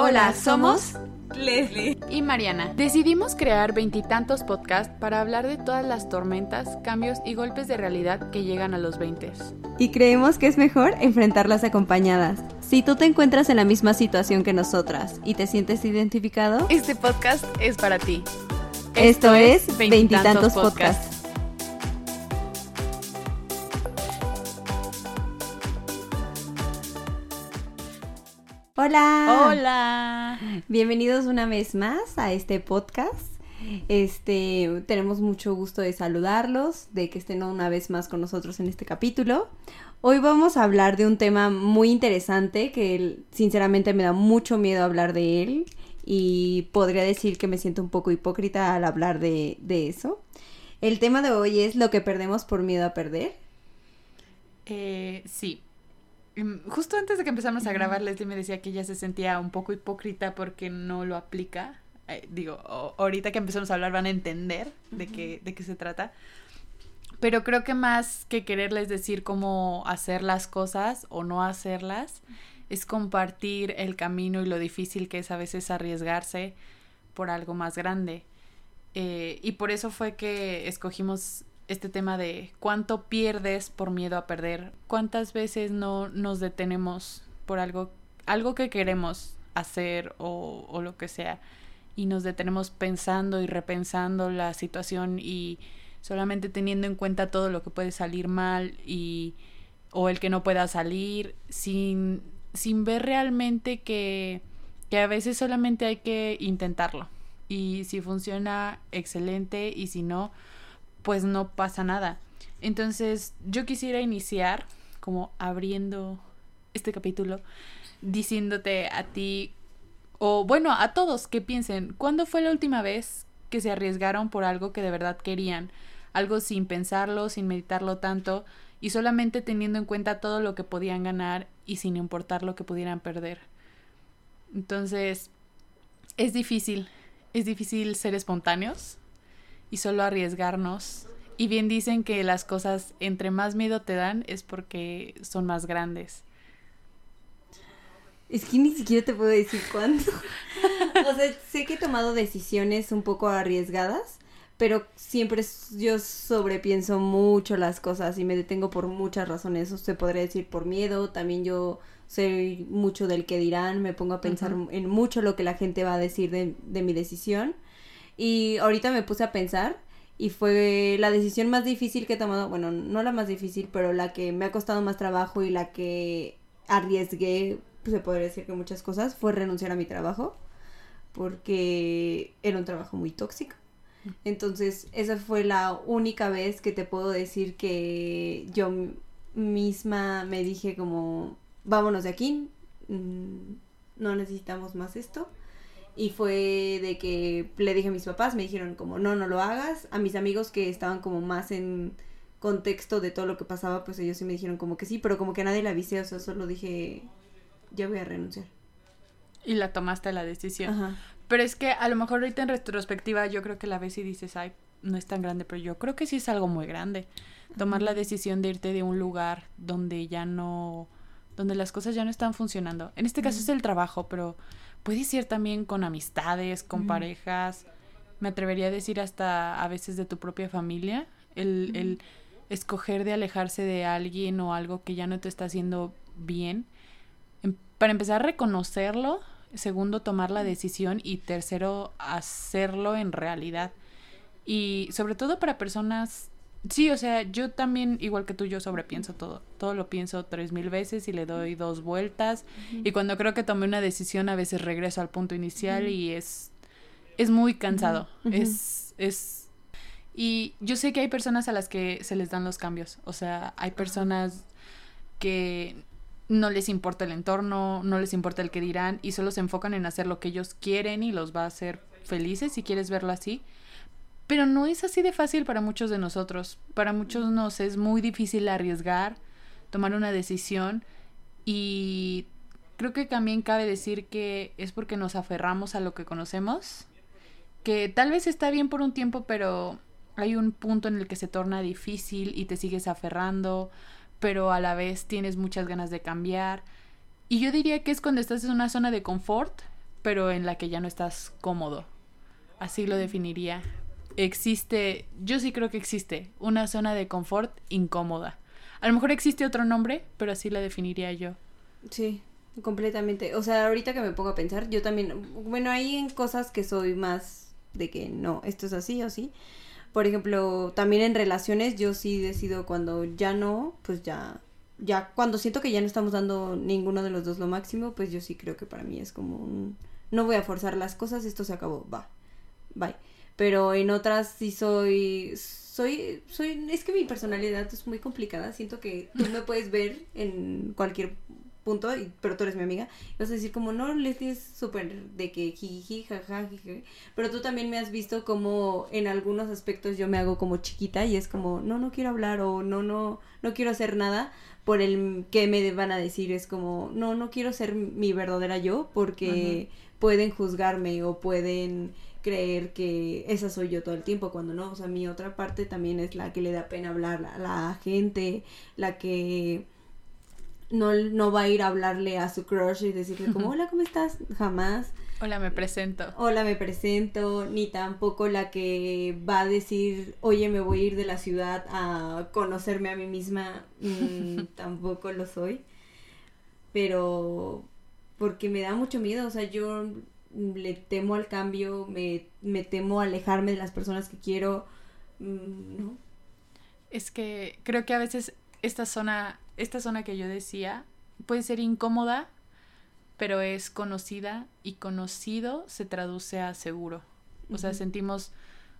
Hola, somos Leslie y Mariana. Decidimos crear veintitantos podcasts para hablar de todas las tormentas, cambios y golpes de realidad que llegan a los 20. Y creemos que es mejor enfrentarlas acompañadas. Si tú te encuentras en la misma situación que nosotras y te sientes identificado, este podcast es para ti. Esto, es Veintitantos Podcasts. Hola. Hola. Bienvenidos una vez más a este podcast. Este, tenemos mucho gusto de saludarlos, de que estén una vez más con nosotros en este capítulo. Hoy vamos a hablar de un tema muy interesante que sinceramente me da mucho miedo hablar de él y podría decir que me siento un poco hipócrita al hablar de, de eso. El tema de hoy es lo que perdemos por miedo a perder. Eh, sí, justo antes de que empezamos a grabar, Leslie me decía que ella se sentía un poco hipócrita porque no lo aplica. Eh, digo, ahorita que empezamos a hablar van a entender de, qué, de qué se trata. Pero creo que más que quererles decir cómo hacer las cosas o no hacerlas, es compartir el camino y lo difícil que es a veces arriesgarse por algo más grande. Eh, y por eso fue que escogimos este tema de cuánto pierdes por miedo a perder, cuántas veces no nos detenemos por algo, algo que queremos hacer o, lo que sea y nos detenemos pensando y repensando la situación y solamente teniendo en cuenta todo lo que puede salir mal y o el que no pueda salir sin, sin ver realmente que, que a veces solamente hay que intentarlo. Y si funciona excelente y si no pues no pasa nada. Entonces yo quisiera iniciar como abriendo este capítulo diciéndote a ti o bueno, a todos que piensen, ¿cuándo fue la última vez que se arriesgaron por algo que de verdad querían? Algo sin pensarlo, sin meditarlo tanto y solamente teniendo en cuenta todo lo que podían ganar y sin importar lo que pudieran perder. Entonces, es difícil, es difícil ser espontáneos, y solo arriesgarnos. Y bien dicen que las cosas entre más miedo te dan es porque son más grandes. Es que ni siquiera te puedo decir cuándo. o sea, sé que he tomado decisiones un poco arriesgadas, pero siempre yo sobrepienso mucho las cosas y me detengo por muchas razones. Se podría decir por miedo, también yo soy mucho del que dirán, me pongo a pensar en mucho lo que la gente va a decir de, de mi decisión y ahorita me puse a pensar y fue la decisión más difícil que he tomado, bueno, no la más difícil, pero la que me ha costado más trabajo y la que arriesgué, pues se podría decir que muchas cosas, fue renunciar a mi trabajo, porque era un trabajo muy tóxico. Entonces, esa fue la única vez que te puedo decir que yo misma me dije como, vámonos de aquí, mm, no necesitamos más esto y fue de que le dije a mis papás, me dijeron como, no, no lo hagas. A mis amigos que estaban como más en contexto de todo lo que pasaba, pues ellos sí me dijeron como que sí, pero como que nadie la avisé, o sea, solo dije, ya voy a renunciar. Y la tomaste la decisión. Pero es que a lo mejor ahorita en retrospectiva yo creo que la ves y dices, ay, no es tan grande, pero yo creo que sí es algo muy grande. Tomar la decisión de irte de un lugar donde ya no, donde las cosas ya no están funcionando. En este caso es el trabajo, pero puede ser también con amistades, con parejas, me atrevería a decir hasta a veces de tu propia familia, el, el escoger de alejarse de alguien o algo que ya no te está haciendo bien. Em, para empezar, reconocerlo, segundo, tomar la decisión y tercero, hacerlo en realidad. Y sobre todo para personas Sí, o sea, yo también, igual que tú, yo sobrepienso todo. Todo lo pienso tres mil veces y le doy dos vueltas. Y cuando creo que tomé una decisión, a veces regreso al punto inicial y es, es muy cansado. Es, es... Y yo sé que hay personas a las que se les dan los cambios. O sea, hay personas que no les importa el entorno, no les importa el que dirán y solo se enfocan en hacer lo que ellos quieren y los va a hacer felices, si quieres verlo así. Pero no es así de fácil para muchos de nosotros. Para muchos nos es muy difícil arriesgar, tomar una decisión y creo que también cabe decir que es porque nos aferramos a lo que conocemos, que tal vez está bien por un tiempo, pero hay un punto en el que se torna difícil y te sigues aferrando, pero a la vez tienes muchas ganas de cambiar. Y yo diría que es cuando estás en una zona de confort, pero en la que ya no estás cómodo. Así lo definiría. Existe, yo sí creo que existe, una zona de confort incómoda. A lo mejor existe otro nombre, pero así la definiría yo. Sí, completamente. O sea, ahorita que me pongo a pensar, yo también, bueno, hay en cosas que soy más de que no, esto es así o sí. Por ejemplo, también en relaciones yo sí decido cuando ya no, pues ya ya cuando siento que ya no estamos dando ninguno de los dos lo máximo, pues yo sí creo que para mí es como un no voy a forzar las cosas, esto se acabó, va. Bye. Pero en otras sí soy soy soy es que mi personalidad es muy complicada, siento que tú me puedes ver en cualquier punto, pero tú eres mi amiga, y vas a decir como, no, Leslie es súper de que jiji, jaja, pero tú también me has visto como en algunos aspectos yo me hago como chiquita y es como, no, no quiero hablar o no, no, no quiero hacer nada por el que me van a decir, es como, no, no quiero ser mi verdadera yo porque pueden juzgarme o pueden creer que esa soy yo todo el tiempo, cuando no, o sea, mi otra parte también es la que le da pena hablar a la gente, la que no, no va a ir a hablarle a su crush y decirle como, hola, ¿cómo estás? Jamás. Hola, me presento. Hola, me presento. Ni tampoco la que va a decir, oye, me voy a ir de la ciudad a conocerme a mí misma. Mm, tampoco lo soy. Pero porque me da mucho miedo. O sea, yo le temo al cambio, me, me temo alejarme de las personas que quiero. Mm, ¿no? Es que creo que a veces esta zona esta zona que yo decía puede ser incómoda, pero es conocida y conocido se traduce a seguro. O sea, sentimos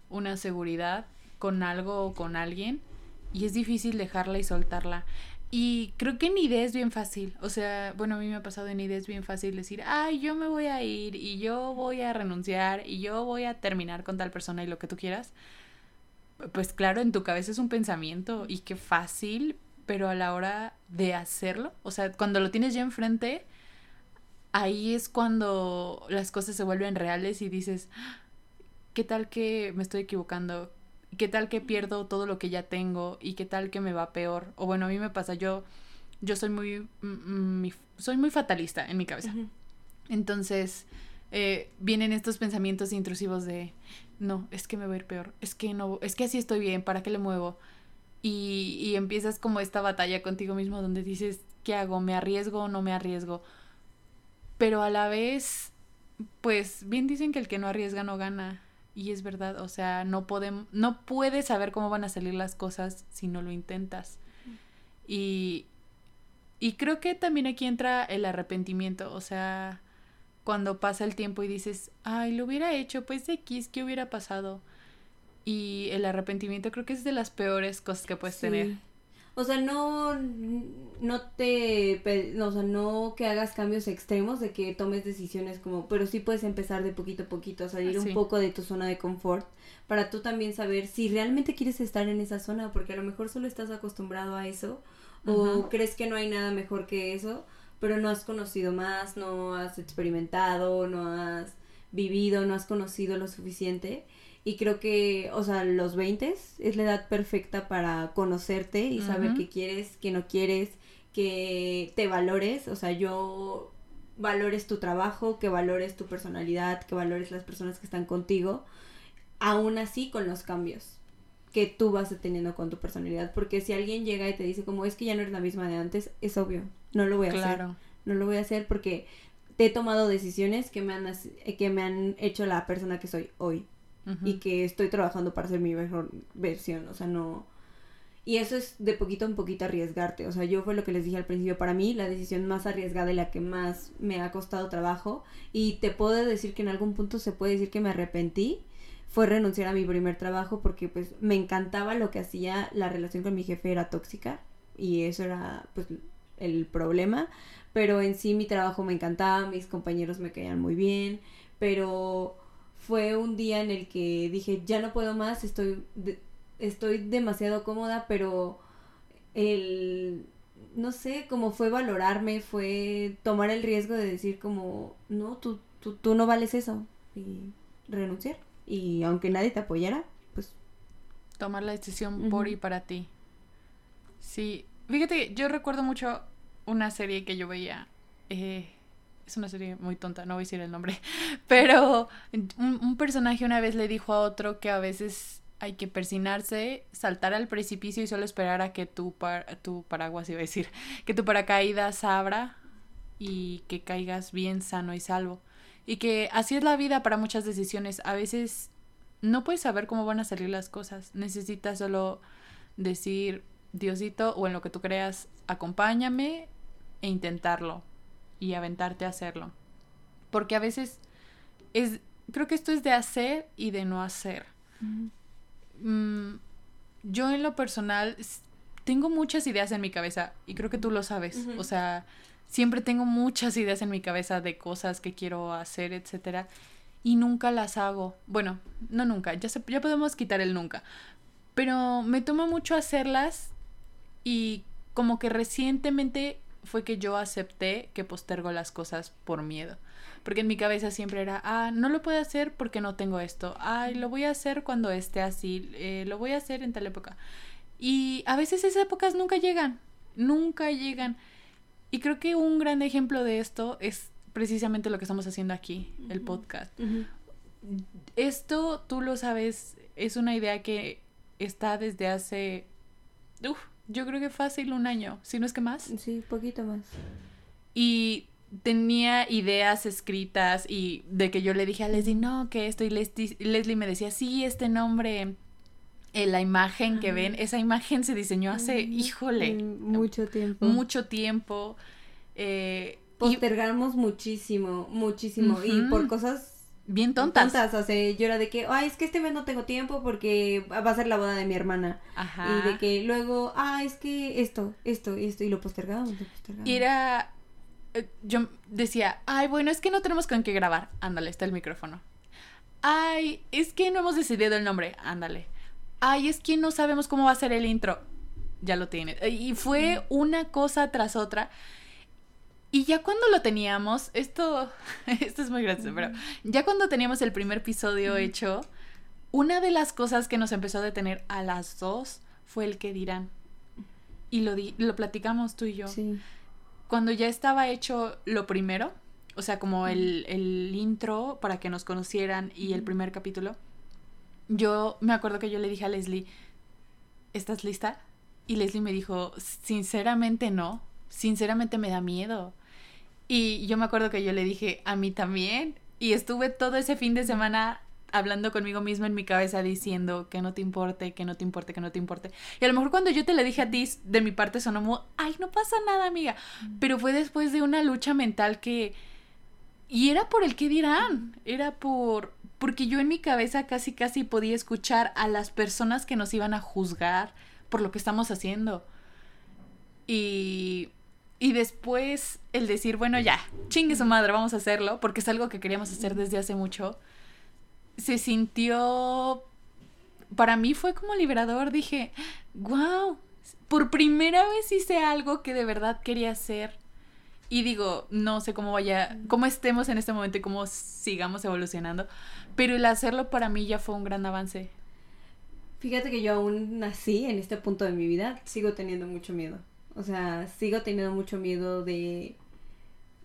una seguridad con algo o con alguien y es difícil dejarla y soltarla. Y creo que en idea es bien fácil. O sea, bueno, a mí me ha pasado en idea es bien fácil decir, ay, yo me voy a ir y yo voy a renunciar y yo voy a terminar con tal persona y lo que tú quieras. Pues claro, en tu cabeza es un pensamiento y qué fácil, pero a la hora de hacerlo, o sea, cuando lo tienes ya enfrente, ahí es cuando las cosas se vuelven reales y dices, ¿qué tal que me estoy equivocando? ¿Qué tal que pierdo todo lo que ya tengo? ¿Y qué tal que me va peor? O bueno, a mí me pasa, yo, yo soy muy, mm, mm, soy muy fatalista en mi cabeza. Entonces, eh, vienen estos pensamientos intrusivos de, no, es que me va a ir peor, es que no, es que así estoy bien, ¿para qué le muevo? y, y empiezas como esta batalla contigo mismo donde dices, ¿qué hago? ¿Me arriesgo o no me arriesgo? Pero a la vez, pues bien dicen que el que no arriesga no gana. Y es verdad, o sea, no, podemos, no puedes saber cómo van a salir las cosas si no lo intentas. Y, y creo que también aquí entra el arrepentimiento, o sea, cuando pasa el tiempo y dices, ay, lo hubiera hecho, pues X, ¿qué hubiera pasado? Y el arrepentimiento creo que es de las peores cosas que puedes tener. O sea, no, no te, o sea, no que hagas cambios extremos de que tomes decisiones como, pero sí puedes empezar de poquito a poquito, a salir un poco de tu zona de confort para tú también saber si realmente quieres estar en esa zona, porque a lo mejor solo estás acostumbrado a eso o crees que no hay nada mejor que eso, pero no has conocido más, no has experimentado, no has vivido, no has conocido lo suficiente y creo que, o sea, los 20 es la edad perfecta para conocerte y saber qué quieres, qué no quieres, que te valores. O sea, yo valores tu trabajo, que valores tu personalidad, que valores las personas que están contigo, aún así con los cambios que tú vas teniendo con tu personalidad. Porque si alguien llega y te dice como es que ya no eres la misma de antes, es obvio, no lo voy a hacer. No lo voy a hacer porque te he tomado decisiones que me han, que me han hecho la persona que soy hoy y que estoy trabajando para ser mi mejor versión, o sea, no... Y eso es de poquito en poquito arriesgarte, o sea, yo fue lo que les dije al principio, para mí la decisión más arriesgada y la que más me ha costado trabajo, y te puedo decir que en algún punto se puede decir que me arrepentí, fue renunciar a mi primer trabajo porque pues me encantaba lo que hacía, la relación con mi jefe era tóxica, y eso era pues el problema, pero en sí mi trabajo me encantaba, mis compañeros me caían muy bien, pero fue un día en el que dije, ya no puedo más, estoy, estoy demasiado cómoda, pero el, no sé, como fue valorarme, fue tomar el riesgo de decir como, no, tú, tú, tú no vales eso, y renunciar. Y aunque nadie te apoyara, pues... Tomar la decisión por y para ti. Sí, fíjate, yo recuerdo mucho una serie que yo veía. Eh, es una serie muy tonta, no voy a decir el nombre, pero un, personaje una vez le dijo a otro que a veces hay que persinarse, saltar al precipicio y solo esperar a que tu, par tu paraguas, iba a decir, que tu paracaídas abra y que caigas bien sano y salvo. Y que así es la vida para muchas decisiones. A veces no puedes saber cómo van a salir las cosas. Necesitas solo decir, Diosito, o en lo que tú creas, acompáñame e intentarlo y aventarte a hacerlo. Porque a veces es, creo que esto es de hacer y de no hacer. Mm, yo en lo personal tengo muchas ideas en mi cabeza y creo que tú lo sabes. O sea, siempre tengo muchas ideas en mi cabeza de cosas que quiero hacer, etcétera, y nunca las hago. Bueno, no nunca, ya, se, ya podemos quitar el nunca. Pero me toma mucho hacerlas y como que recientemente fue que yo acepté que postergo las cosas por miedo. Porque en mi cabeza siempre era, ah, no lo puedo hacer porque no tengo esto. Ay, lo voy a hacer cuando esté así. Eh, lo voy a hacer en tal época. Y a veces esas épocas nunca llegan. Nunca llegan. Y creo que un gran ejemplo de esto es precisamente lo que estamos haciendo aquí, el podcast. Esto, tú lo sabes, es una idea que está desde hace, uf, yo creo que fácil un año, si no es que más. Sí, poquito más. Y tenía ideas escritas y de que yo le dije a Leslie, no, que esto, y Leslie, me decía, sí, este nombre, eh, la imagen que ven, esa imagen se diseñó hace, híjole, mucho tiempo. Mucho tiempo. Eh, Postergamos muchísimo, muchísimo, y por cosas bien tontas. Tontas, o sea, yo era de que, ay, es que este mes no tengo tiempo porque va a ser la boda de mi hermana. Ajá. Y de que luego, ah, es que esto, esto, esto, y lo postergamos, lo postergamos. Y era, eh, yo decía, ay, bueno, es que no tenemos con qué grabar. Ándale, está el micrófono. Ay, es que no hemos decidido el nombre. Ándale. Ay, es que no sabemos cómo va a ser el intro. Ya lo tiene. Y fue una cosa tras otra. Y ya cuando lo teníamos, esto, esto es muy gracioso, pero ya cuando teníamos el primer episodio hecho, una de las cosas que nos empezó a detener a las dos fue el que dirán. Y lo, lo platicamos tú y yo. Sí. Cuando ya estaba hecho lo primero, o sea, como el, el intro para que nos conocieran y el primer capítulo, yo me acuerdo que yo le dije a Leslie, ¿estás lista? Y Leslie me dijo, sinceramente no, sinceramente me da miedo. Y yo me acuerdo que yo le dije, a mí también. Y estuve todo ese fin de semana hablando conmigo misma en mi cabeza diciendo que no te importe, que no te importe, que no te importe. Y a lo mejor cuando yo te le dije a ti, de mi parte sonó como, ay, no pasa nada, amiga. Pero fue después de una lucha mental que... Y era por el que dirán, era por... Porque yo en mi cabeza casi casi podía escuchar a las personas que nos iban a juzgar por lo que estamos haciendo. Y y después el decir, bueno, ya, chingue su madre, vamos a hacerlo, porque es algo que queríamos hacer desde hace mucho, se sintió, para mí fue como liberador, dije, wow, por primera vez hice algo que de verdad quería hacer. Y digo, no sé cómo vaya, cómo estemos en este momento y cómo sigamos evolucionando, pero el hacerlo para mí ya fue un gran avance. Fíjate que yo aún nací en este punto de mi vida, sigo teniendo mucho miedo. O sea, sigo teniendo mucho miedo de,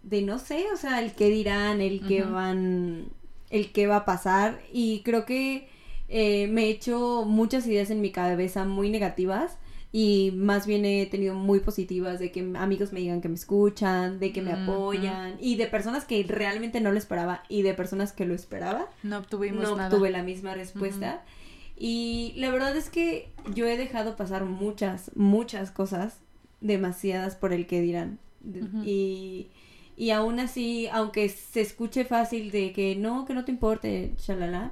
de no sé, o sea, el qué dirán, el qué van, el qué va a pasar. Y creo que eh, me he hecho muchas ideas en mi cabeza muy negativas y más bien he tenido muy positivas de que amigos me digan que me escuchan, de que me apoyan y de personas que realmente no lo esperaba y de personas que lo esperaba. No obtuvimos no nada. obtuve la misma respuesta. Y la verdad es que yo he dejado pasar muchas, muchas cosas demasiadas por el que dirán. Y y aún así, aunque se escuche fácil de que no, que no te importe, shalala,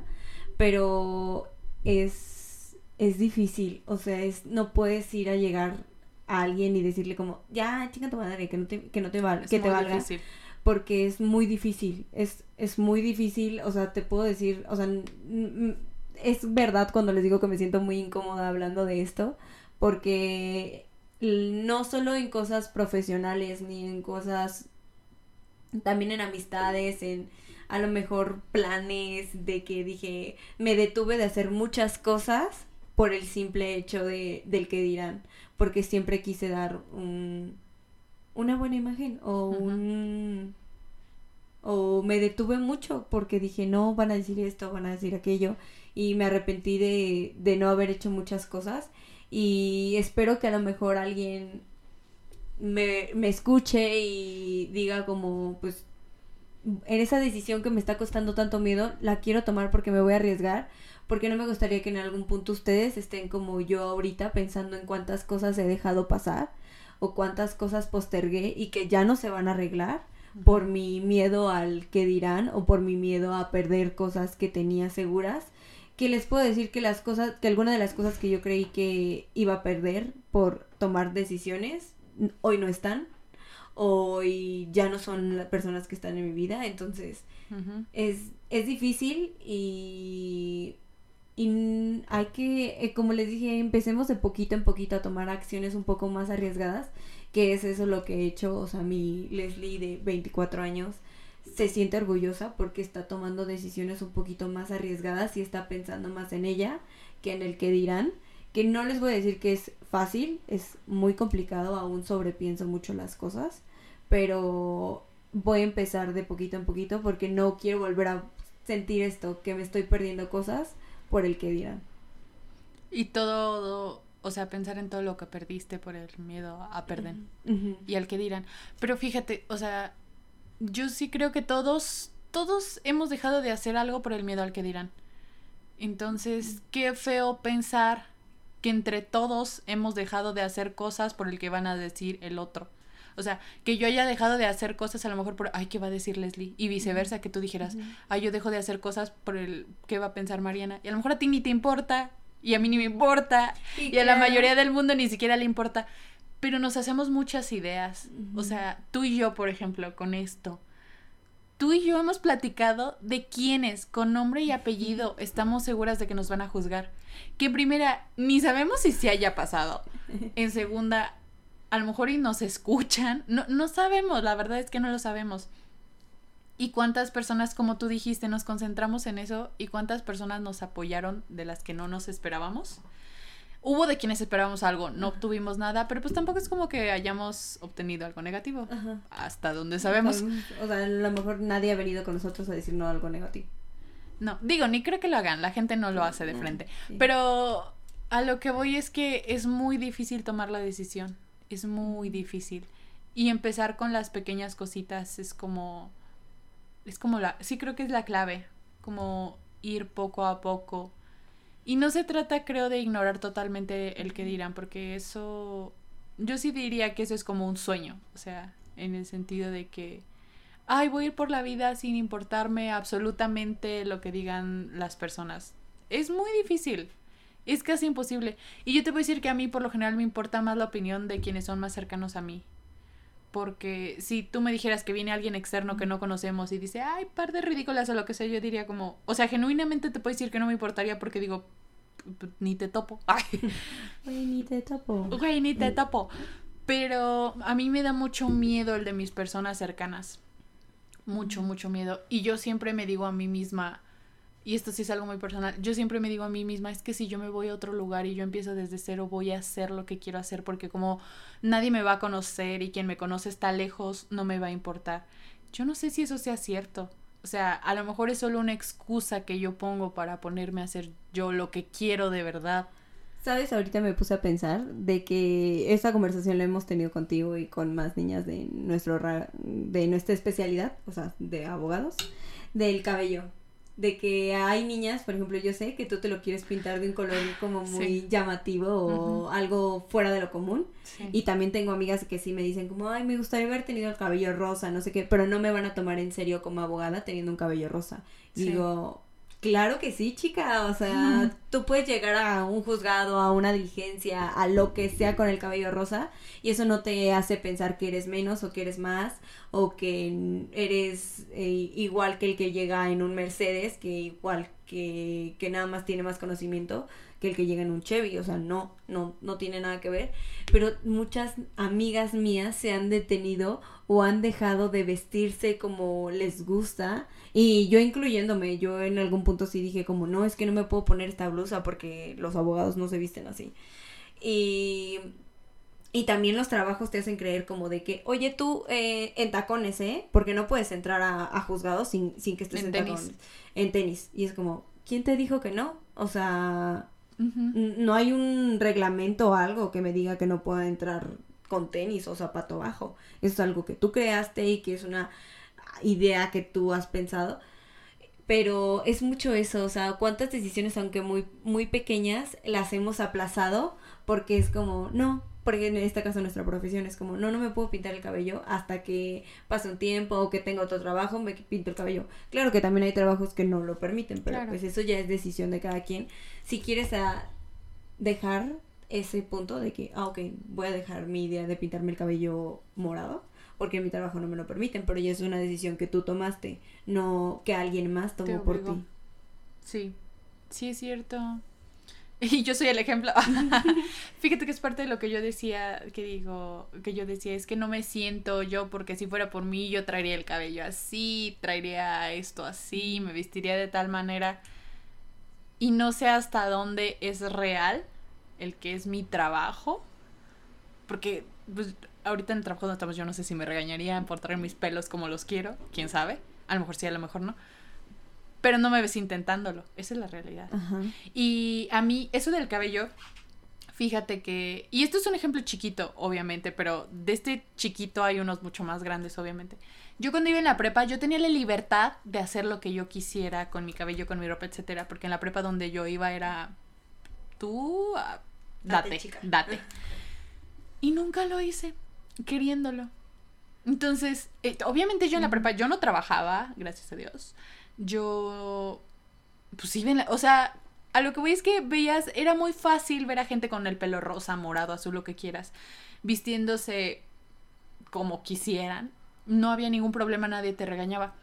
pero es, es difícil, o sea, es, no puedes ir a llegar a alguien y decirle como, ya, chinga tu madre, que no te, que no te, valga, que te valga. Porque es muy difícil, es, es muy difícil, o sea, te puedo decir, o sea, es verdad cuando les digo que me siento muy incómoda hablando de esto, porque no solo en cosas profesionales ni en cosas también en amistades, en a lo mejor planes de que dije, me detuve de hacer muchas cosas por el simple hecho de, del que dirán, porque siempre quise dar un, una buena imagen o un o me detuve mucho porque dije, no, van a decir esto, van a decir aquello, y me arrepentí de, de no haber hecho muchas cosas, y espero que a lo mejor alguien me, me escuche y diga como, pues, en esa decisión que me está costando tanto miedo, la quiero tomar porque me voy a arriesgar, porque no me gustaría que en algún punto ustedes estén como yo ahorita pensando en cuántas cosas he dejado pasar o cuántas cosas postergué y que ya no se van a arreglar por mi miedo al que dirán o por mi miedo a perder cosas que tenía seguras que les puedo decir que las cosas que algunas de las cosas que yo creí que iba a perder por tomar decisiones hoy no están. Hoy ya no son las personas que están en mi vida entonces es, es difícil y y hay que, eh, como les dije, empecemos de poquito en poquito a tomar acciones un poco más arriesgadas, que es eso lo que he hecho, o sea, mi Leslie de 24 años se siente orgullosa porque está tomando decisiones un poquito más arriesgadas y está pensando más en ella que en el que dirán, que no les voy a decir que es fácil, es muy complicado, aún sobrepienso mucho las cosas, pero voy a empezar de poquito en poquito porque no quiero volver a sentir esto, que me estoy perdiendo cosas por el que dirán. Y todo, o sea, pensar en todo lo que perdiste por el miedo a perder y al que dirán. Pero fíjate, o sea, yo sí creo que todos, todos hemos dejado de hacer algo por el miedo al que dirán. Entonces, qué feo pensar que entre todos hemos dejado de hacer cosas por el que van a decir el otro. O sea, que yo haya dejado de hacer cosas a lo mejor por, ay, ¿qué va a decir Leslie? Y viceversa, que tú dijeras, ay, yo dejo de hacer cosas por el, ¿qué va a pensar Mariana? Y a lo mejor a ti ni te importa, y a mí ni me importa, y, a la mayoría del mundo ni siquiera le importa. Pero nos hacemos muchas ideas. O sea, tú y yo, por ejemplo, con esto. Tú y yo hemos platicado de quiénes, con nombre y apellido, estamos seguras de que nos van a juzgar. Que en primera, ni sabemos si se haya pasado. En segunda, a lo mejor y nos escuchan. No, no sabemos, la verdad es que no lo sabemos. Y cuántas personas, como tú dijiste, nos concentramos en eso y cuántas personas nos apoyaron de las que no nos esperábamos. Hubo de quienes esperábamos algo, no obtuvimos nada, pero pues tampoco es como que hayamos obtenido algo negativo. Hasta donde sabemos. O sea, a lo mejor nadie ha venido con nosotros a decir no algo negativo. No, digo, ni creo que lo hagan, la gente no lo hace de frente. Pero a lo que voy es que es muy difícil tomar la decisión es muy difícil. Y empezar con las pequeñas cositas es como, es como la, sí creo que es la clave, como ir poco a poco. Y no se trata, creo, de ignorar totalmente el que dirán, porque eso, yo sí diría que eso es como un sueño, o sea, en el sentido de que, ay, voy a ir por la vida sin importarme absolutamente lo que digan las personas. Es muy difícil, es casi imposible. Y yo te voy a decir que a mí por lo general me importa más la opinión de quienes son más cercanos a mí. Porque si tú me dijeras que viene alguien externo que no conocemos y dice, ay, par de ridículas o lo que sea, yo diría como, o sea, genuinamente te puedo decir que no me importaría porque digo, ni te topo. Ay. Güey, ni te topo. Güey, ni te topo. Pero a mí me da mucho miedo el de mis personas cercanas. Mucho, mucho miedo. Y yo siempre me digo a mí misma, y esto sí es algo muy personal, yo siempre me digo a mí misma, es que si yo me voy a otro lugar y yo empiezo desde cero, voy a hacer lo que quiero hacer, porque como nadie me va a conocer y quien me conoce está lejos, no me va a importar. Yo no sé si eso sea cierto. O sea, a lo mejor es solo una excusa que yo pongo para ponerme a hacer yo lo que quiero de verdad. Sabes, ahorita me puse a pensar de que esta conversación la hemos tenido contigo y con más niñas de nuestro de nuestra especialidad, o sea, de abogados, del cabello de que hay niñas, por ejemplo, yo sé que tú te lo quieres pintar de un color como muy llamativo o algo fuera de lo común. Y también tengo amigas que sí me dicen como, ay, me gustaría haber tenido el cabello rosa, no sé qué, pero no me van a tomar en serio como abogada teniendo un cabello rosa. Digo, Claro que sí, chica. O sea, tú puedes llegar a un juzgado, a una diligencia, a lo que sea con el cabello rosa, y eso no te hace pensar que eres menos o que eres más, o que eres eh, igual que el que llega en un Mercedes, que igual que, que nada más tiene más conocimiento que el que llega en un Chevy. O sea, no, no, no tiene nada que ver. Pero muchas amigas mías se han detenido o han dejado de vestirse como les gusta y yo incluyéndome, yo en algún punto sí dije como, no, es que no me puedo poner esta blusa porque los abogados no se visten así. Y Y también los trabajos te hacen creer como de que, oye, tú eh, en tacones, ¿eh? Porque no puedes entrar a, a juzgados sin, sin que estés En en, tenis. tacones. En tenis. Y es como, ¿quién te dijo que no? O sea, No hay un reglamento o algo que me diga que no pueda entrar con tenis o zapato bajo. Eso es algo que tú creaste y que es una idea que tú has pensado. Pero es mucho eso, o sea, cuántas decisiones, aunque muy, muy pequeñas, las hemos aplazado porque es como, no, porque en este caso nuestra profesión es como, no, no me puedo pintar el cabello hasta que pase un tiempo o que tenga otro trabajo, me pinto el cabello. Claro que también hay trabajos que no lo permiten, pero Claro. pues eso ya es decisión de cada quien. Si quieres a dejar ese punto de que, ah, ok, voy a dejar mi idea de pintarme el cabello morado, porque en mi trabajo no me lo permiten, pero ya es una decisión que tú tomaste, no que alguien más tomó por ti. Sí, sí es cierto. Y yo soy el ejemplo. Fíjate que es parte de lo que yo decía, que digo, que yo decía, es que no me siento yo, porque si fuera por mí, yo traería el cabello así, traería esto así, me vestiría de tal manera. Y no sé hasta dónde es real el que es mi trabajo. Porque, pues, ahorita en el trabajo donde estamos, yo no sé si me regañarían por traer mis pelos como los quiero, quién sabe. A lo mejor sí, a lo mejor no. Pero no me ves intentándolo. Esa es la realidad. Ajá. Y a mí, eso del cabello, fíjate que. Y esto es un ejemplo chiquito, obviamente, pero de este chiquito hay unos mucho más grandes, obviamente. Yo cuando iba en la prepa, yo tenía la libertad de hacer lo que yo quisiera con mi cabello, con mi ropa, etcétera, porque en la prepa donde yo iba era. Tú. ah, Date, Date, chica. date. Y nunca lo hice, queriéndolo. Entonces, eh, obviamente yo en la prepa, yo no trabajaba, gracias a Dios. Yo, pues sí, o sea, a lo que voy es que veías, era muy fácil ver a gente con el pelo rosa, morado, azul, lo que quieras, vistiéndose como quisieran. No había ningún problema, nadie te regañaba.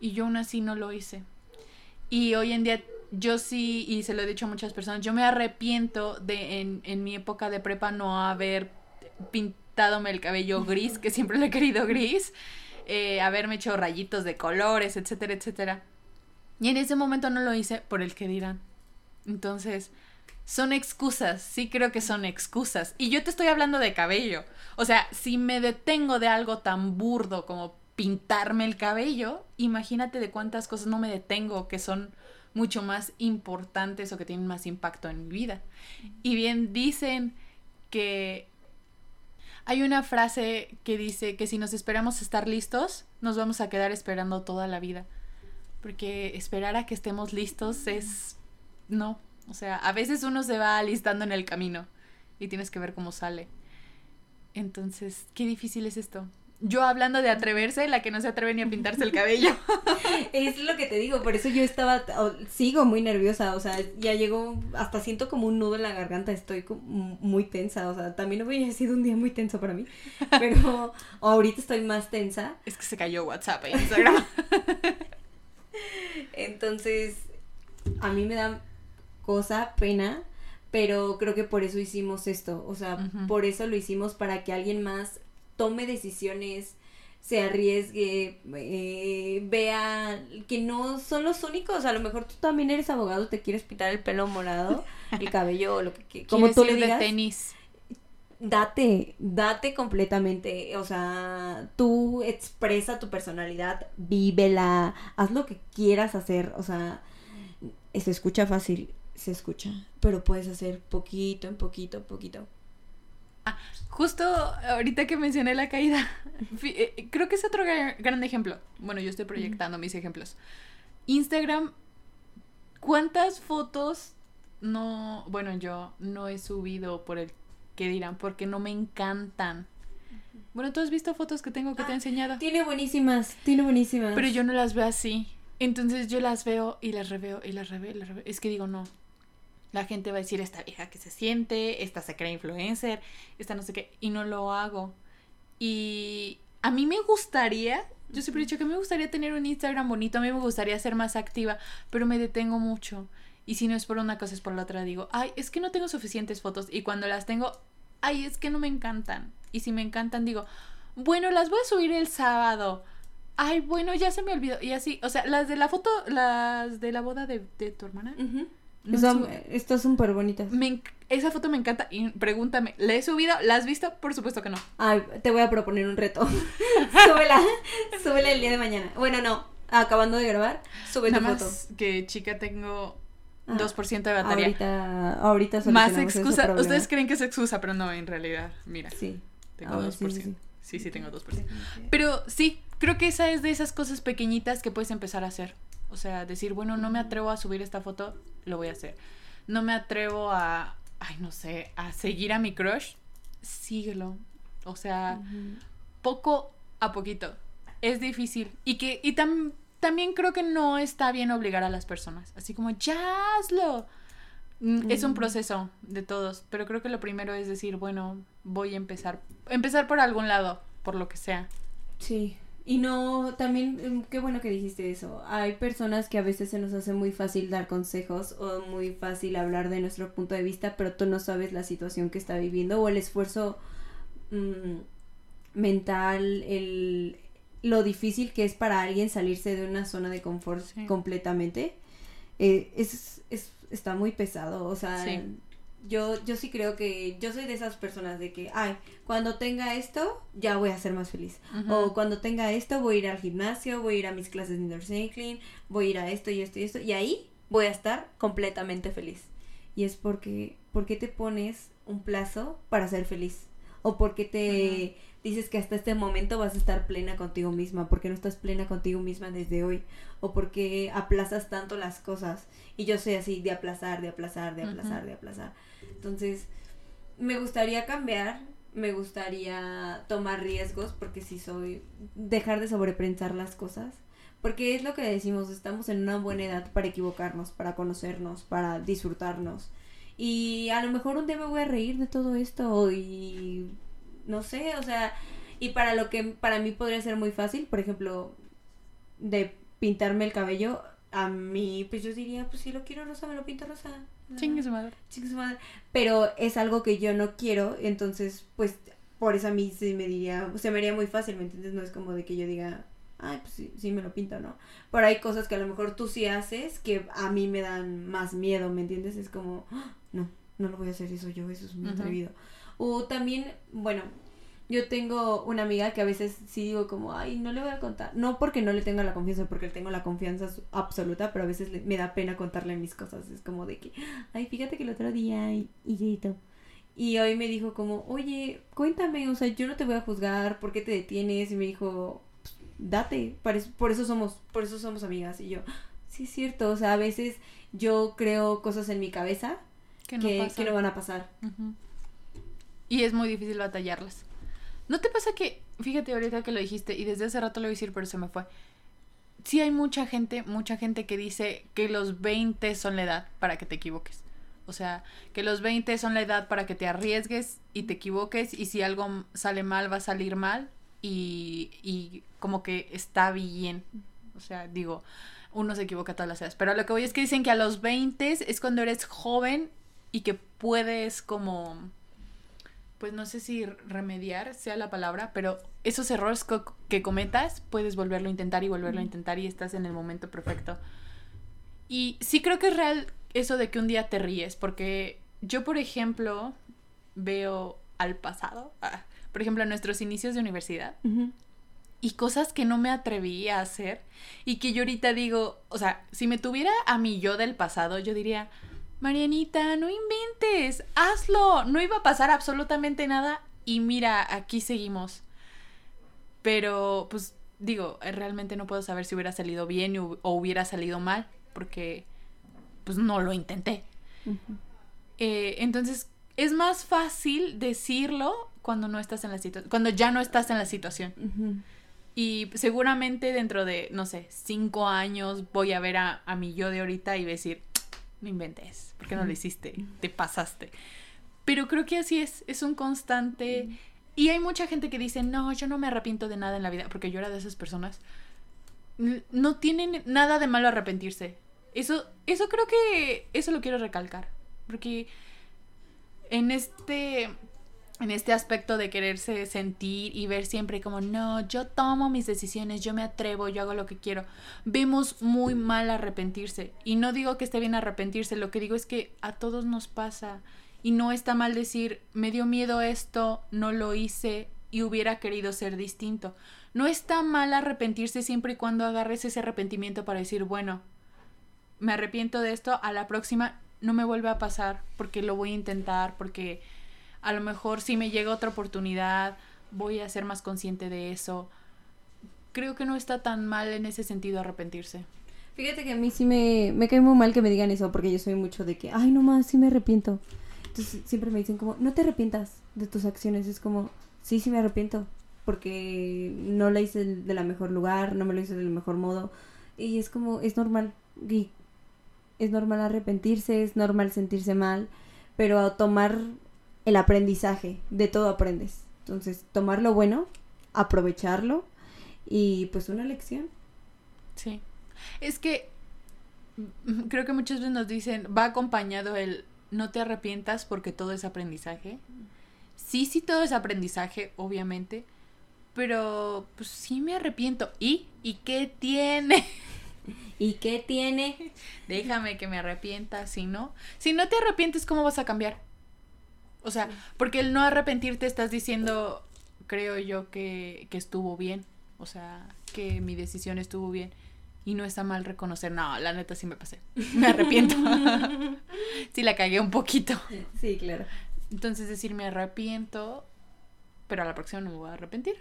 Y yo aún así no lo hice. Y hoy en día yo sí, y se lo he dicho a muchas personas, yo me arrepiento de en, en mi época de prepa no haber pintadome el cabello gris, que siempre lo he querido gris, eh, haberme hecho rayitos de colores, etcétera, etcétera. Y en ese momento no lo hice por el que dirán. Entonces, son excusas, sí creo que son excusas. Y yo te estoy hablando de cabello. O sea, si me detengo de algo tan burdo como pintarme el cabello, imagínate de cuántas cosas no me detengo que son mucho más importantes o que tienen más impacto en mi vida. Y bien dicen que hay una frase que dice que si nos esperamos estar listos, nos vamos a quedar esperando toda la vida. Porque esperar a que estemos listos es... No. O sea, a veces uno se va alistando en el camino y tienes que ver cómo sale. Entonces, qué difícil es esto. Yo hablando de atreverse, la que no se atreve ni a pintarse el cabello. Es lo que te digo, por eso yo estaba, o- sigo muy nerviosa, o sea, ya llegó, hasta siento como un nudo en la garganta, estoy como muy tensa, o sea, también hubiera sido un día muy tenso para mí, pero ahorita estoy más tensa, es que se cayó WhatsApp e Instagram. entonces a mí me da cosa, pena, pero creo que por eso hicimos esto, o sea, por eso lo hicimos para que alguien más tome decisiones, se arriesgue, eh, vea que no son los únicos, a lo mejor tú también eres abogado, te quieres pintar el pelo morado, el cabello lo que, que- como ¿Quieres tú le de tenis. date, date completamente, o sea, tú expresa tu personalidad, vívela, haz lo que quieras hacer, o sea, se escucha fácil, se escucha, pero puedes hacer poquito en poquito, poquito. Justo ahorita que mencioné la caída, eh, creo que es otro gra- gran ejemplo. Bueno, yo estoy proyectando mis ejemplos. Instagram, ¿cuántas fotos no, bueno, yo no he subido por el que dirán, porque no me encantan? Bueno, tú has visto fotos que tengo que te he Ah, enseñado, Tiene buenísimas, tiene buenísimas. pero yo no las veo así. Entonces yo las veo y las reveo y las reveo y las reveo. Es que digo, no. La gente va a decir, esta vieja que se siente, esta se cree influencer, esta no sé qué, y no lo hago. Y a mí me gustaría, yo siempre he dicho que me gustaría tener un Instagram bonito, a mí me gustaría ser más activa, pero me detengo mucho. Y si no es por una cosa, es por la otra. Digo, ay, es que no tengo suficientes fotos. Y cuando las tengo, ay, es que no me encantan. Y si me encantan, digo, bueno, las voy a subir el sábado. Ay, bueno, ya se me olvidó. Y así, o sea, las de la foto, las de la boda de, tu hermana. No Son, están súper bonitas. Me esa foto me encanta y pregúntame, ¿la he subido? ¿La has visto? Por supuesto que no. Ay, te voy a proponer un reto. súbela, súbela el día de mañana. Bueno, no, acabando de grabar, sube tu Nada foto. más que chica tengo Ah, 2% de batería. Ahorita, ahorita Más excusa. Ustedes creen que es excusa, pero no, en realidad, mira, Sí. tengo Ah, 2%. sí, sí, Sí, sí. sí, tengo 2%. Pero sí, creo que esa es de esas cosas pequeñitas que puedes empezar a hacer. O sea, decir, bueno, no me atrevo a subir esta foto, lo voy a hacer. No me atrevo a, ay, no sé, a seguir a mi crush, síguelo. O sea, poco a poquito. Es difícil. Y que, y tam- también creo que no está bien obligar a las personas. Así como, ya hazlo. Mm, Es un proceso de todos, pero creo que lo primero es decir, bueno, voy a empezar. Empezar por algún lado, por lo que sea. Sí. Y no, también, em, qué bueno que dijiste eso. Hay personas que a veces se nos hace muy fácil dar consejos o muy fácil hablar de nuestro punto de vista, pero tú no sabes la situación que está viviendo o el esfuerzo mm, mental, el, lo difícil que es para alguien salirse de una zona de confort Sí. completamente. Eh, es, es, está muy pesado, o sea, Sí. Yo, yo sí creo que yo soy de esas personas de que, ay, cuando tenga esto, ya voy a ser más feliz. O cuando tenga esto, voy a ir al gimnasio, voy a ir a mis clases de indoor cycling, voy a ir a esto y esto y esto. Y ahí voy a estar completamente feliz. Y es porque, ¿por qué te pones un plazo para ser feliz? O porque te dices que hasta este momento vas a estar plena contigo misma, porque no estás plena contigo misma desde hoy, o porque aplazas tanto las cosas. Y yo soy así, de aplazar, de aplazar, de aplazar, de aplazar. Entonces, me gustaría cambiar, me gustaría tomar riesgos, porque si soy, dejar de sobrepensar las cosas. Porque es lo que decimos, estamos en una buena edad para equivocarnos, para conocernos, para disfrutarnos. Y a lo mejor un día me voy a reír de todo esto y no sé, o sea, y para lo que para mí podría ser muy fácil, por ejemplo, de pintarme el cabello, a mí pues yo diría, pues si lo quiero rosa, me lo pinto rosa. Chingue su madre. Chingue su madre. Pero es algo que yo no quiero, entonces, pues, por eso a mí se me diría, se me haría muy fácil, ¿me entiendes? No es como de que yo diga, ay, pues sí, sí me lo pinto, ¿no? Pero hay cosas que a lo mejor tú sí haces que a mí me dan más miedo, ¿me entiendes? Es como, "Ah, no, no lo voy a hacer eso yo, eso es muy atrevido. O también, bueno, yo tengo una amiga que a veces sí digo como, ay, no le voy a contar. No porque no le tenga la confianza, porque le tengo la confianza absoluta, pero a veces le- me da pena contarle mis cosas. Es como de que, ay, fíjate que el otro día y, y esto". Y hoy me dijo como, oye, cuéntame, o sea, yo no te voy a juzgar, ¿por qué te detienes? Y me dijo, "Pues, date, por eso, por eso somos, por eso somos amigas. Y yo, sí es cierto, o sea, a veces yo creo cosas en mi cabeza Que no que, no van a pasar. Y es muy difícil batallarlas. ¿No te pasa que, fíjate ahorita que lo dijiste, y desde hace rato lo iba a decir, pero se me fue. Sí hay mucha gente, mucha gente que dice que los 20 son la edad para que te equivoques. O sea, que los 20 son la edad para que te arriesgues y te equivoques y si algo sale mal va a salir mal y, y como que está bien. O sea, digo, uno se equivoca a todas las edades. Pero lo que voy es que dicen que a los 20 es cuando eres joven y que puedes como, pues no sé si remediar sea la palabra, pero esos errores co- que cometas puedes volverlo a intentar y volverlo a intentar y estás en el momento perfecto. Y sí creo que es real eso de que un día te ríes, porque yo, por ejemplo, veo al pasado, ah, por ejemplo, a nuestros inicios de universidad, y cosas que no me atreví a hacer y que yo ahorita digo, o sea, si me tuviera a mi yo del pasado, yo diría, Marianita, no inventes, hazlo, no iba a pasar absolutamente nada y mira, aquí seguimos. Pero, pues, digo, realmente no puedo saber si hubiera salido bien o hubiera salido mal, porque, pues, no lo intenté. Eh, entonces, es más fácil decirlo cuando no estás en la situación, cuando ya no estás en la situación. Y seguramente dentro de, no sé, cinco años voy a ver a, a mi yo de ahorita y voy a decir, no inventes, ¿por qué no lo hiciste? Te pasaste. Pero creo que así es, es un constante. Y hay mucha gente que dice, no, yo no me arrepiento de nada en la vida, porque yo era de esas personas. No tienen nada de malo arrepentirse. Eso, eso creo que, eso lo quiero recalcar. Porque en este, en este aspecto de quererse sentir y ver siempre como, no, yo tomo mis decisiones, yo me atrevo, yo hago lo que quiero. Vemos muy mal arrepentirse. Y no digo que esté bien arrepentirse, lo que digo es que a todos nos pasa. Y no está mal decir, me dio miedo esto, no lo hice y hubiera querido ser distinto. No está mal arrepentirse siempre y cuando agarres ese arrepentimiento para decir, bueno, me arrepiento de esto, a la próxima no me vuelve a pasar porque lo voy a intentar, porque a lo mejor si me llega otra oportunidad, voy a ser más consciente de eso. Creo que no está tan mal en ese sentido arrepentirse. Fíjate que a mí sí me, me cae muy mal que me digan eso, porque yo soy mucho de que, ay, no más, sí me arrepiento. Entonces siempre me dicen como, no te arrepientas de tus acciones. Es como, sí, sí me arrepiento, porque no la hice de la mejor lugar, no me lo hice del mejor modo. Y es como, es normal. Y es normal arrepentirse, es normal sentirse mal, pero tomar el aprendizaje, de todo aprendes. Entonces, tomar lo bueno, aprovecharlo y pues una lección. Sí. Es que mm, creo que muchas veces nos dicen, va acompañado el no te arrepientas porque todo es aprendizaje. Sí, sí, todo es aprendizaje, obviamente. Pero, pues sí me arrepiento. ¿Y? ¿Y qué tiene? ¿Y qué tiene? Déjame que me arrepienta, si no. Si no te arrepientes, ¿cómo vas a cambiar? O sea, porque el no arrepentirte estás diciendo, creo yo, que, que estuvo bien. O sea, que mi decisión estuvo bien. Y no está mal reconocer, no, la neta sí me pasé. Me arrepiento. sí la cagué un poquito. Sí, claro. Entonces decir me arrepiento, pero a la próxima no me voy a arrepentir.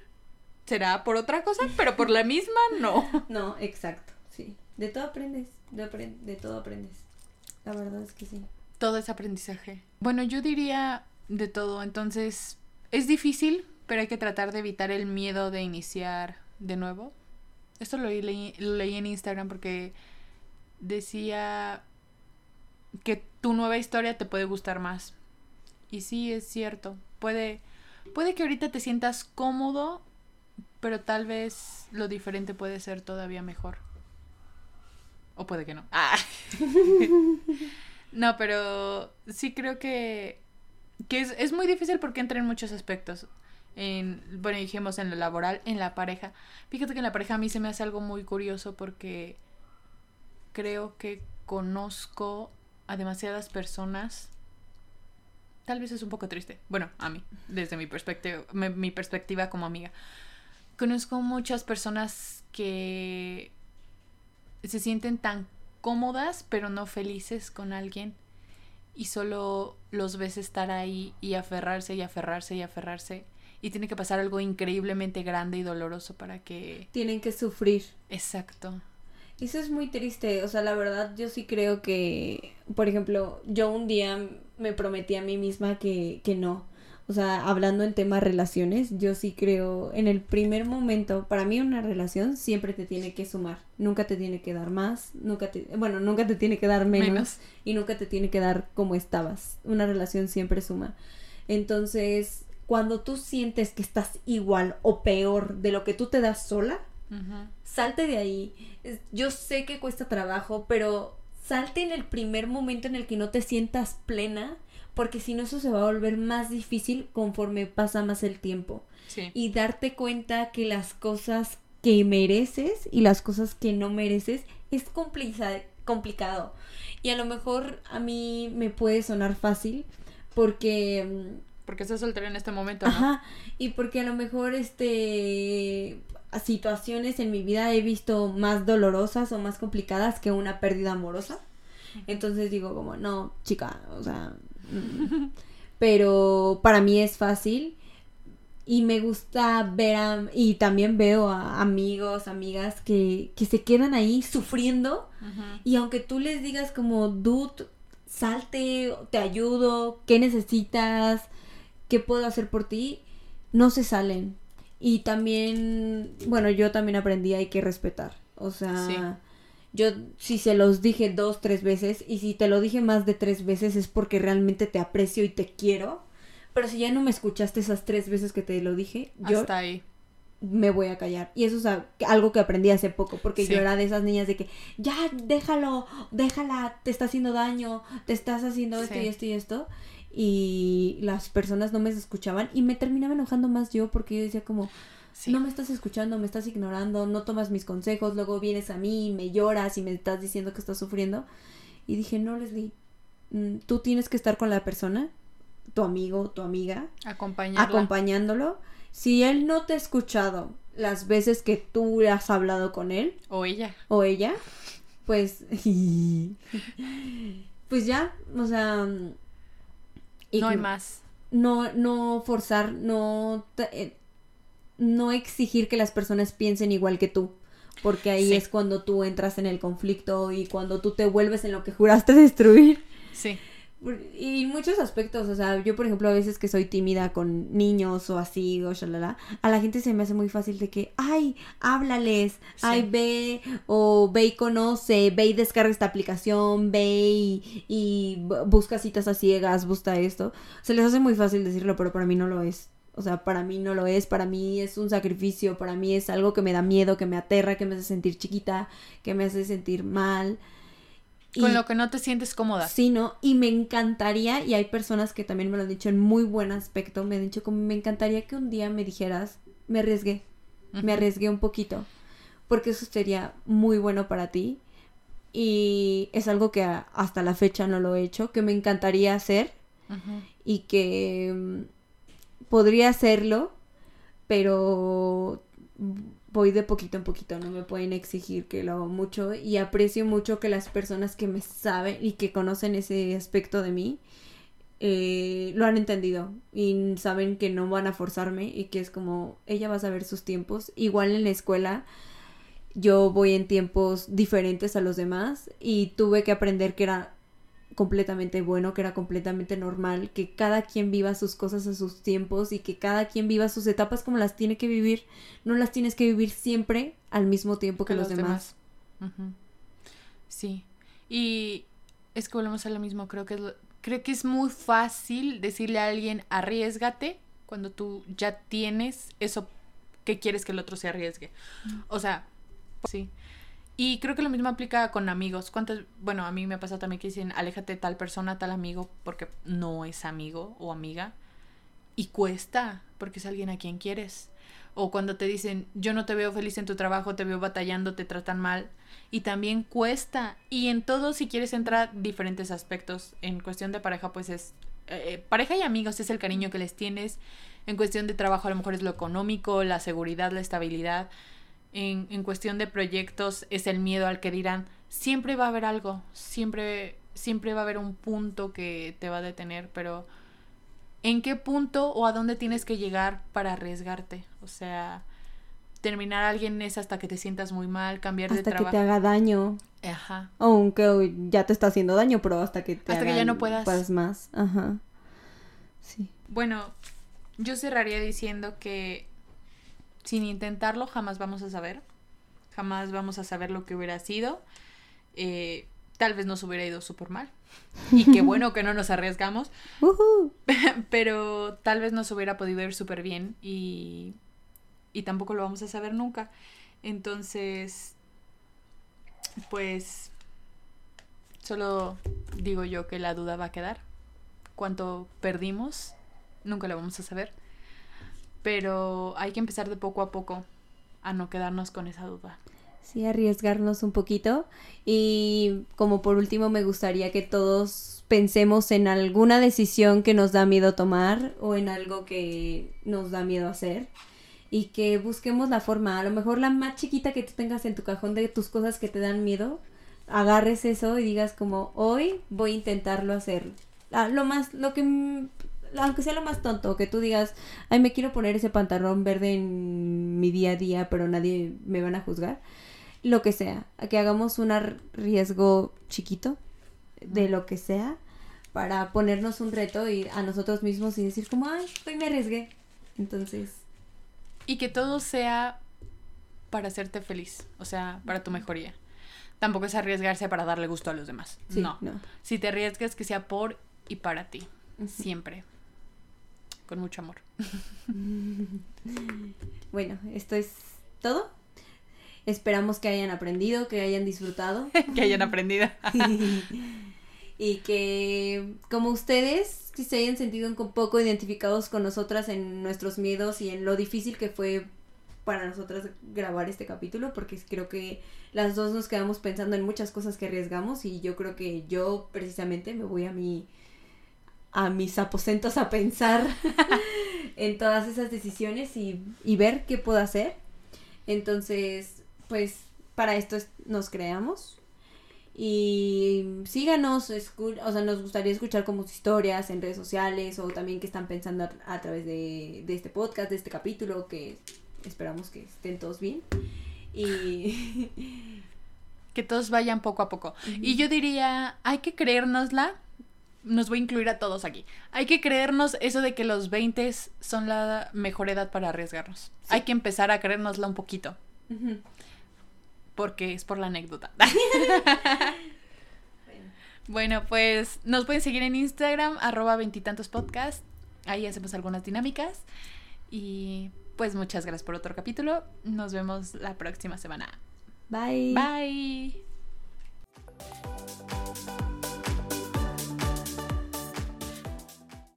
Será por otra cosa, pero por la misma no. No, exacto, sí. De todo aprendes, de, de todo aprendes. La verdad es que sí. Todo es aprendizaje. Bueno, yo diría de todo. Entonces, es difícil, pero hay que tratar de evitar el miedo de iniciar de nuevo. Esto lo leí, leí en Instagram porque decía que tu nueva historia te puede gustar más. Y sí, es cierto. Puede, puede que ahorita te sientas cómodo, pero tal vez lo diferente puede ser todavía mejor. O puede que no. Ah. no, pero sí creo que que es, es muy difícil porque entra en muchos aspectos. En, bueno, dijimos en lo laboral, en la pareja. Fíjate que en la pareja a mí se me hace algo muy curioso porque creo que conozco a demasiadas personas. Tal vez es un poco triste. Bueno, a mí, desde mi perspectiva, mi perspectiva como amiga. Conozco muchas personas que se sienten tan cómodas pero no felices con alguien y solo los ves estar ahí y aferrarse y aferrarse y aferrarse y tiene que pasar algo increíblemente grande y doloroso para que... Tienen que sufrir. Exacto. Eso es muy triste, o sea, la verdad yo sí creo que, por ejemplo, yo un día me prometí a mí misma que, que no, o sea, hablando en temas relaciones, yo sí creo, en el primer momento, para mí una relación siempre te tiene que sumar, nunca te tiene que dar más, nunca te, bueno, nunca te tiene que dar menos, y nunca te tiene que dar como estabas. Una relación siempre suma. Entonces, cuando tú sientes que estás igual o peor de lo que tú te das sola, salte de ahí. Yo sé que cuesta trabajo, pero salte en el primer momento en el que no te sientas plena porque si no eso se va a volver más difícil conforme pasa más el tiempo. Y darte cuenta que las cosas que mereces y las cosas que no mereces es complicado. Y a lo mejor a mí me puede sonar fácil porque... Mm, porque estás soltera en este momento. Ajá. Y porque a lo mejor este situaciones en mi vida he visto más dolorosas o más complicadas que una pérdida amorosa. Entonces digo como, no, chica, o sea, pero para mí es fácil y me gusta ver a, y también veo a amigos, amigas que, que se quedan ahí sufriendo y aunque tú les digas como, dude, salte, te ayudo, ¿qué necesitas? ¿Qué puedo hacer por ti? No se salen. Y también, bueno, yo también aprendí hay que respetar. O sea, yo si se los dije dos, tres veces y si te lo dije más de tres veces es porque realmente te aprecio y te quiero. Pero si ya no me escuchaste esas tres veces que te lo dije, yo Hasta ahí. me voy a callar. Y eso es algo que aprendí hace poco, porque yo era de esas niñas de que, ya, déjalo, déjala, te está haciendo daño, te estás haciendo esto y esto y esto. y las personas no me escuchaban y me terminaba enojando más yo porque yo decía como, Sí. no me estás escuchando, me estás ignorando, no tomas mis consejos, luego vienes a mí, me lloras y me estás diciendo que estás sufriendo. Y dije, no, Leslie, mm, tú tienes que estar con la persona, tu amigo, tu amiga, acompañándolo. Si él no te ha escuchado las veces que tú has hablado con él o ella. o ella, pues, pues ya, o sea, No hay más. no, no forzar, no, eh, no exigir que las personas piensen igual que tú. Porque ahí Sí. es cuando tú entras en el conflicto y cuando tú te vuelves en lo que juraste destruir. Sí. Y muchos aspectos, o sea, yo por ejemplo a veces que soy tímida con niños o así, o shalala, a la gente se me hace muy fácil de que, ay, háblales, ay, ve, o ve y conoce, ve y descarga esta aplicación, ve y, y bu- busca citas a ciegas, busca esto. Se les hace muy fácil decirlo, pero para mí no lo es. O sea, para mí no lo es, para mí es un sacrificio, para mí es algo que me da miedo, que me aterra, que me hace sentir chiquita, que me hace sentir mal. Con lo que no te sientes cómoda. Sí, ¿no? Y me encantaría, y hay personas que también me lo han dicho en muy buen aspecto, me han dicho como me encantaría que un día me dijeras, me arriesgué, me arriesgué un poquito, porque eso sería muy bueno para ti. Y es algo que hasta la fecha no lo he hecho, que me encantaría hacer y que podría hacerlo, pero voy de poquito en poquito, no me pueden exigir que lo hago mucho y aprecio mucho que las personas que me saben y que conocen ese aspecto de mí eh, lo han entendido y saben que no van a forzarme y que es como ella va a saber sus tiempos. Igual en la escuela yo voy en tiempos diferentes a los demás y tuve que aprender que era completamente bueno, que era completamente normal, que cada quien viva sus cosas a sus tiempos y que cada quien viva sus etapas como las tiene que vivir. No las tienes que vivir siempre al mismo tiempo que, los, demás. Sí. Y es que volvemos a lo mismo. Creo que es, lo- creo que es muy fácil decirle a alguien arriesgate cuando tú ya tienes eso que quieres que el otro se arriesgue. O sea, sí. Y creo que lo mismo aplica con amigos. ¿Cuántas? Bueno, a mí me pasa también que dicen, aléjate tal persona, tal amigo, porque no es amigo o amiga. Y cuesta, porque es alguien a quien quieres. O cuando te dicen, yo no te veo feliz en tu trabajo, te veo batallando, te tratan mal. Y también cuesta. Y en todo, si quieres entrar diferentes aspectos. En cuestión de pareja, pues es... eh, pareja y amigos es el cariño que les tienes. En cuestión de trabajo, a lo mejor es lo económico, la seguridad, la estabilidad. En, en cuestión de proyectos, es el miedo al que dirán. Siempre va a haber algo. Siempre, siempre va a haber un punto que te va a detener. Pero en qué punto o a dónde tienes que llegar para arriesgarte. O sea, terminar a alguien es hasta que te sientas muy mal, cambiar de Hasta que trabajo. te haga daño. Ajá. Aunque ya te está haciendo daño, pero hasta que te Hasta que ya no puedas. más. Ajá. Sí. Bueno, yo cerraría diciendo que sin intentarlo jamás vamos a saber. Jamás vamos a saber lo que hubiera sido. Eh, tal vez nos hubiera ido súper mal. Y qué bueno que no nos arriesgamos. Pero tal vez nos hubiera podido ir súper bien y, y tampoco lo vamos a saber nunca. Entonces, pues, solo digo yo que la duda va a quedar. Cuánto perdimos, nunca lo vamos a saber. Pero hay que empezar de poco a poco a no quedarnos con esa duda. Sí, arriesgarnos un poquito. Y como por último me gustaría que todos pensemos en alguna decisión que nos da miedo tomar o en algo que nos da miedo hacer. Y que busquemos la forma, a lo mejor la más chiquita que tú tengas en tu cajón de tus cosas que te dan miedo, agarres eso y digas como hoy voy a intentarlo hacer. Ah, lo más, lo que, aunque sea lo más tonto, que tú digas, ay, me quiero poner ese pantalón verde en mi día a día, pero nadie me van a juzgar lo que sea, a que hagamos un riesgo chiquito de lo que sea para ponernos un reto y a nosotros mismos y decir como, ay, hoy me arriesgué. Entonces, Y que todo sea para hacerte feliz, o sea, para tu mejoría. Tampoco es arriesgarse para darle gusto a los demás. sí, no. no. Si te arriesgas, que sea por y para ti. Siempre. Con mucho amor. Bueno, esto es todo. Esperamos que hayan aprendido, que hayan disfrutado. que hayan aprendido. y que como ustedes si se hayan sentido un poco identificados con nosotras en nuestros miedos y en lo difícil que fue para nosotras grabar este capítulo porque creo que las dos nos quedamos pensando en muchas cosas que arriesgamos y yo creo que yo precisamente me voy a mi a mis aposentos a pensar en todas esas decisiones y, y ver qué puedo hacer. Entonces, pues para esto nos creamos. Y síganos, o sea, nos gustaría escuchar como historias en redes sociales o también que están pensando a, través de, de, este podcast, de este capítulo, que esperamos que estén todos bien. Y... que todos vayan poco a poco. Y yo diría, hay que creérnosla. Nos voy a incluir a todos aquí. Hay que creernos eso de que los 20 son la mejor edad para arriesgarnos. Hay que empezar a creérnosla un poquito porque es por la anécdota. bueno. pues nos pueden seguir en Instagram, arroba veintitantos podcast. Ahí hacemos algunas dinámicas. Y pues muchas gracias por otro capítulo. Nos vemos la próxima semana. Bye. Bye.